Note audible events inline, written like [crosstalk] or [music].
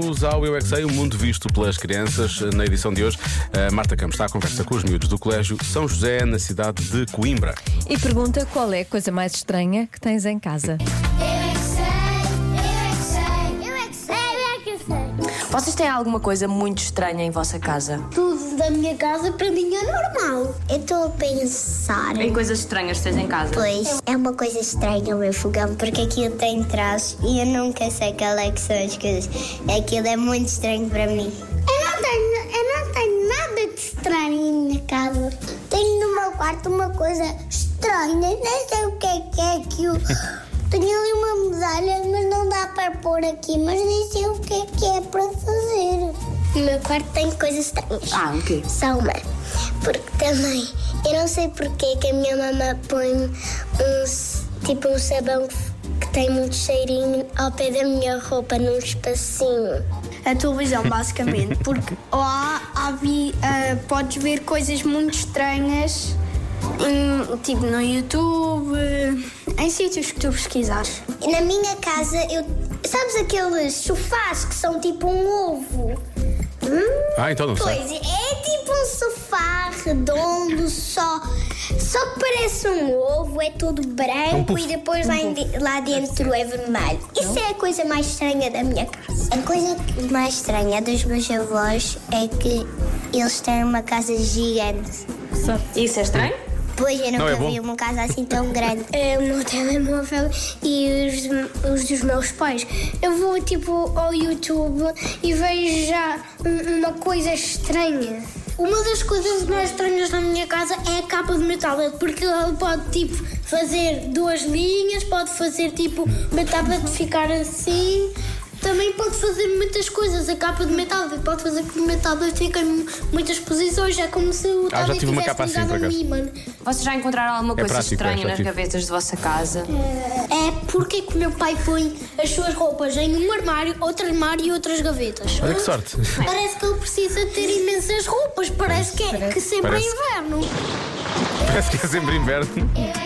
Vamos ao Eu é Sei, o mundo visto pelas crianças. Na edição de hoje, a Marta Campos está à conversa com os miúdos do Colégio São José, na cidade de Coimbra. E pergunta qual é a coisa mais estranha que tens em casa. Eu é Vocês têm alguma coisa muito estranha em vossa casa? Tudo da minha casa para mim é normal. Eu estou a pensar. Em coisas estranhas que tens em casa? Pois é uma coisa estranha o meu fogão, porque aquilo tem traços e eu nunca sei qual é que são as coisas. Aquilo é muito estranho para mim. Eu não tenho, eu não tenho nada de estranho em minha casa. Tenho no meu quarto uma coisa estranha, nem sei o que é que é aquilo. [gasps] Tenho ali uma medalha, para pôr aqui, mas nem sei o que é que é para fazer. No meu quarto tem coisas estranhas. Ah, o quê? Só uma. Porque também, eu não sei porque que a minha mamãe põe um, s- tipo um sabão que, tem muito cheirinho ao pé da minha roupa num espacinho. A televisão, basicamente, [laughs] porque lá há vi- ah, podes ver coisas muito estranhas, em- tipo no YouTube, em sítios que tu pesquisares. Na minha casa, eu. Sabes aqueles sofás que são tipo um ovo? Hum? Ah, então não sei. Pois, é tipo um sofá redondo, só, só que parece um ovo, é todo branco puff. e depois lá, em lá dentro é vermelho. Isso é a coisa mais estranha da minha casa. A coisa mais estranha dos meus avós é que eles têm uma casa gigante. Isso é estranho? Pois eu Não nunca é bom? vi uma casa assim tão [laughs] grande. É o meu telemóvel e os, os dos meus pais. Eu vou tipo ao YouTube e vejo já um- uma coisa estranha. Uma das coisas mais estranhas na minha casa é a capa do meu tablet, porque ele pode tipo fazer duas linhas, pode fazer tipo meu tablet ficar assim. Também pode fazer muitas coisas. A capa do meu tablet pode fazer com que o meu tablet fique em muitas posições. É como se o Ah, já tive uma capa assim, por um. Vocês já encontraram alguma coisa prático, estranha é, nas gavetas de vossa casa? É porque que o meu pai põe as suas roupas em um armário, outro armário e outras gavetas. Olha que sorte. [laughs] Parece que ele precisa ter imensas roupas. Parece que é que sempre Parece. é inverno. Parece que é sempre inverno. É